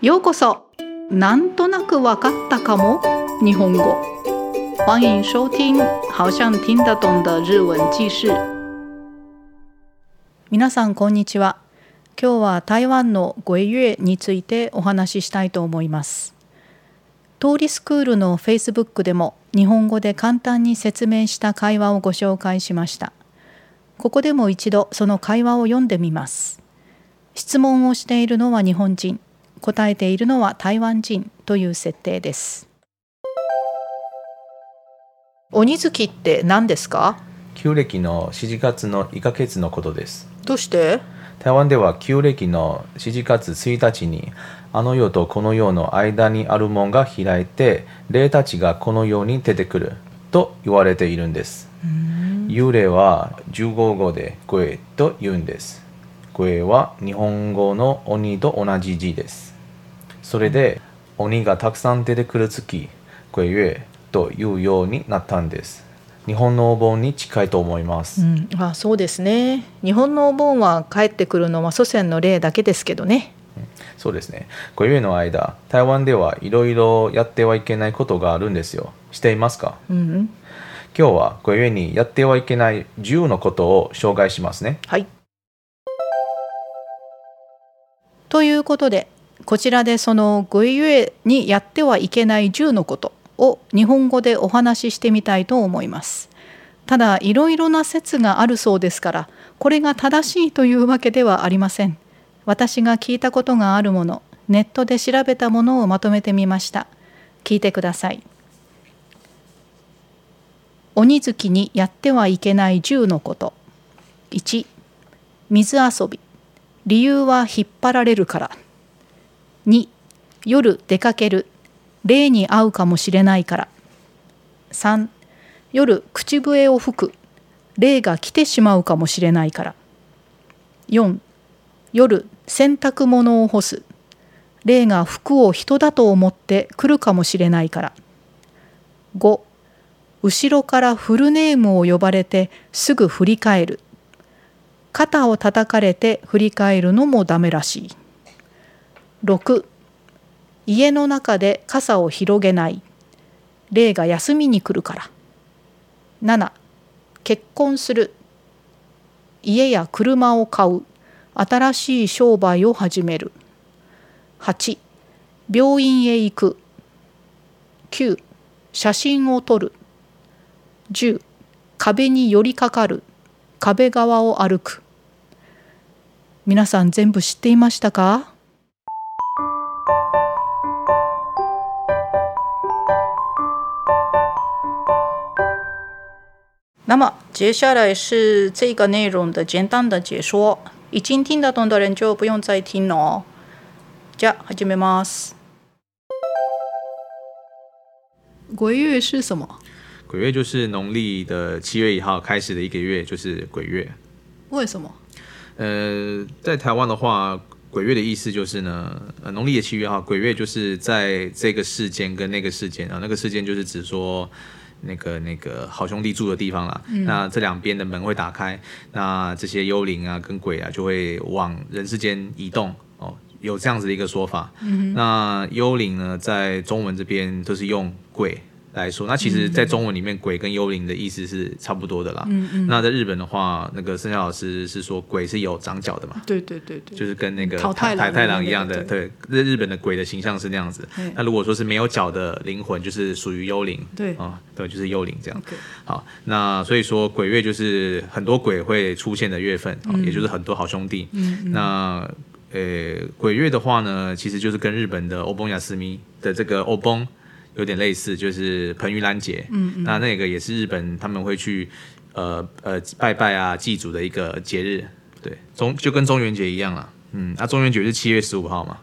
ようこそ。なんとなくわかったかも。日本語。欢迎收听好像听得懂的日文記事皆さんこんにちは。今日は台湾の語彙についてお話ししたいと思います。通りスクールの Facebook でも日本語で簡単に説明した会話をご紹介しました。ここでも一度その会話を読んでみます。質問をしているのは日本人。答えているのは台湾人という設定です。鬼月って何ですか？旧暦の7月の1ヶ月のことです。どうして？台湾では旧暦の7月1日にあの世とこの世の間にある門が開いて霊たちがこの世に出てくると言われているんです。幽霊は15語で声と言うんです声は日本語の鬼と同じ字です。それで鬼がたくさん出てくる月声月というようになったんです。日本のお盆に近いと思います、うん、あそうですね。日本のお盆は帰ってくるのは祖先の霊だけですけどね。そうですね。ごゆえの間、台湾ではいろいろやってはいけないことがあるんですよ。していますか？うん。今日はごゆえにやってはいけない10のことを紹介しますね。はいということでこちらでそのごゆえにやってはいけない10のことを日本語でお話ししてみたいと思います。ただいろいろな説があるそうですからこれが正しいというわけではありません。私が聞いたことがあるものネットで調べたものをまとめてみました。聞いてください。鬼月にやってはいけない10のこと。1水遊び理由は引っ張られるから。2夜出かける。霊に会うかもしれないから。3夜口笛を吹く。霊が来てしまうかもしれないから。4夜洗濯物を干す。霊が服を人だと思って来るかもしれないから。5後ろからフルネームを呼ばれてすぐ振り返る。肩を叩かれて振り返るのもダメらしい。6家の中で傘を広げない。霊が休みに来るから。7結婚する。家や車を買う。新しい商売を始める。8病院へ行く。9写真を撮る。10壁に寄りかかる。壁側を歩く皆さん全部知っていましたか？那么接下来是这个内容的简单的解说，已经听得懂的人就不用再听了哦。じゃあ始めます。鬼月是什么？鬼月就是农历的七月一号开始的一个月，就是鬼月。为什么？呃，在台湾的话，鬼月的意思就是呢，呃，农历的七月哈，鬼月就是在这个事件跟那个事件啊，那个事件就是指说那个那个好兄弟住的地方啦。那这两边的门会打开，那这些幽灵啊跟鬼啊就会往人世间移动哦，有这样子的一个说法。那幽灵呢，在中文这边都是用鬼。来说，那其实，在中文里面，鬼跟幽灵的意思是差不多的啦。嗯嗯。那在日本的话，那个盛夏老师是说，鬼是有长角的嘛？对对对对，就是跟那个桃太郎太太郎一样的，对，日日本的鬼的形象是那样子。那如果说是没有脚的灵魂，就是属于幽灵。对啊、对，就是幽灵这样。好，那所以说鬼月就是很多鬼会出现的月份，哦也就是很多好兄弟。嗯那呃，鬼月的话呢，其实就是跟日本的欧崩雅斯密的这个欧崩有点类似，就是彭盂兰节。嗯那那个也是日本他们会去呃呃拜拜啊祭祖的一个节日。对，中就跟中元节一样啦。嗯，那、中元节是七月十五号嘛？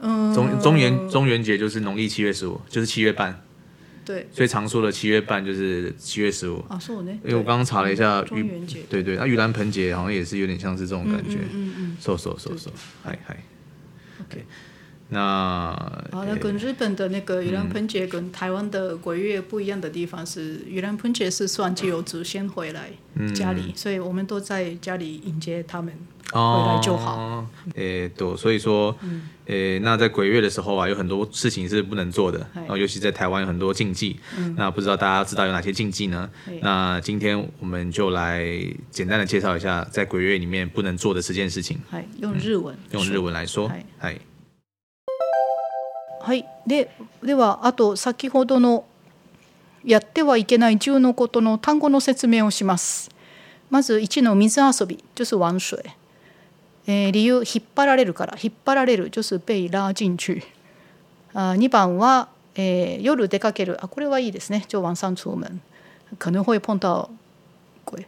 嗯，中中元中元节就是农历七月十五，就是七月半，对所以常说的七月半就是七月十五。啊，是我呢，因为我刚刚查了一下中盂元节对对，那盂兰盆节好像也是有点像是这种感觉。嗯嗯嗖嗖嗖嗖，嗨嗨。，OK。那啊，那呃跟日本的那个盂兰盆节跟台湾的鬼月不一样的地方是，盂兰盆节是算只有祖先回来家里，所以我们都在家里迎接他们。 回来就好。哦，诶，对，所以说，诶，那在鬼月的时候啊，有很多事情是不能做的，然后尤其在台湾有很多禁忌。那不知道大家知道有哪些禁忌呢？那今天我们就来简单的介绍一下，在鬼月里面不能做的十件事情。はい、用日文、用日文来说はい， はい。でではあと先ほどのやってはいけない10のことの単語の説明をします。まず1の水遊び就是玩水。えー理由引っ張られるから引っ張られる就是被拉进去。あ2番は、えー夜出かけるあこれはいいですね。就晚上出門。可能会碰到鬼。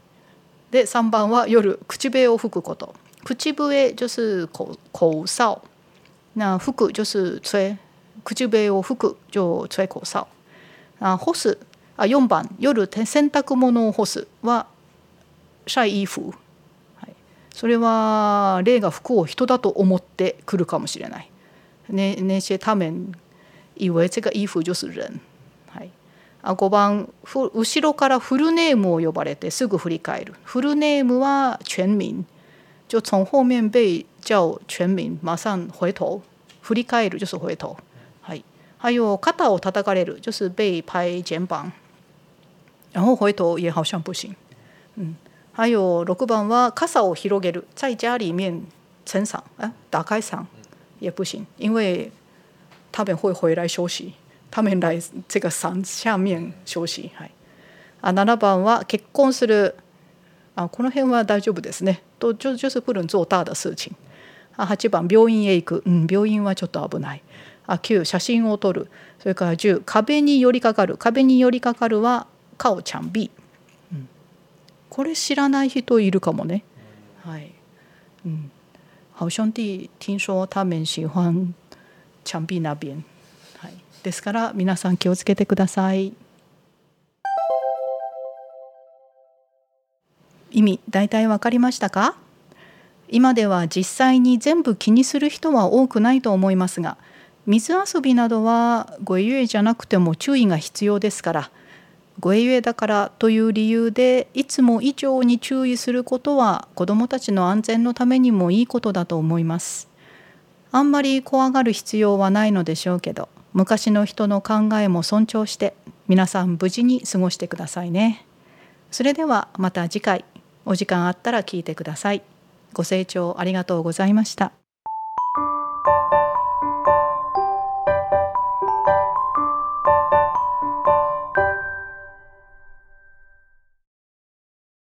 で3番は夜口笛を吹くこと。口笛就是口口哨。那吹く就是吹。口笛を吹く就吹口哨。あ干すあ4番夜洗濯物を干すは晒衣服、はい、それは霊が服を人だと思ってくるかもしれない。那那些他们以为这个衣服就是人。はい、あ5番ふ後ろからフルネームを呼ばれてすぐ振り返る。フルネームは全民。就从后面被叫全民，马上回头，振り返る就是回头。还有肩を叩かれる，就是被拍肩膀，然后回头也好像不行。嗯，还有六番は傘を広げる，在家里面撑伞，啊，打开伞也不行，因为他们会回来休息，他们来这个伞下面休息。はい。あ七番は結婚する。あこの辺は大丈夫ですね。と就就是不能做大的事情。あ八番病院へ行く。うん病院はちょっと危ない。あ9写真を撮る。それから10壁に寄りかかる。壁に寄りかかるは顔ちゃん B。うんこれ知らない人いるかもね。はい。嗯，好兄弟听说他们喜欢墙壁那边。はい。ですから皆さん気をつけてください。意味大体わかりましたか？今では実際に全部気にする人は多くないと思いますが水遊びなどはごゆえじゃなくても注意が必要ですからごゆえだからという理由でいつも以上に注意することは子どもたちの安全のためにもいいことだと思います。あんまり怖がる必要はないのでしょうけど昔の人の考えも尊重して皆さん無事に過ごしてくださいね。それではまた次回お時間あったら聞いてください。ご清聴ありがとうございました。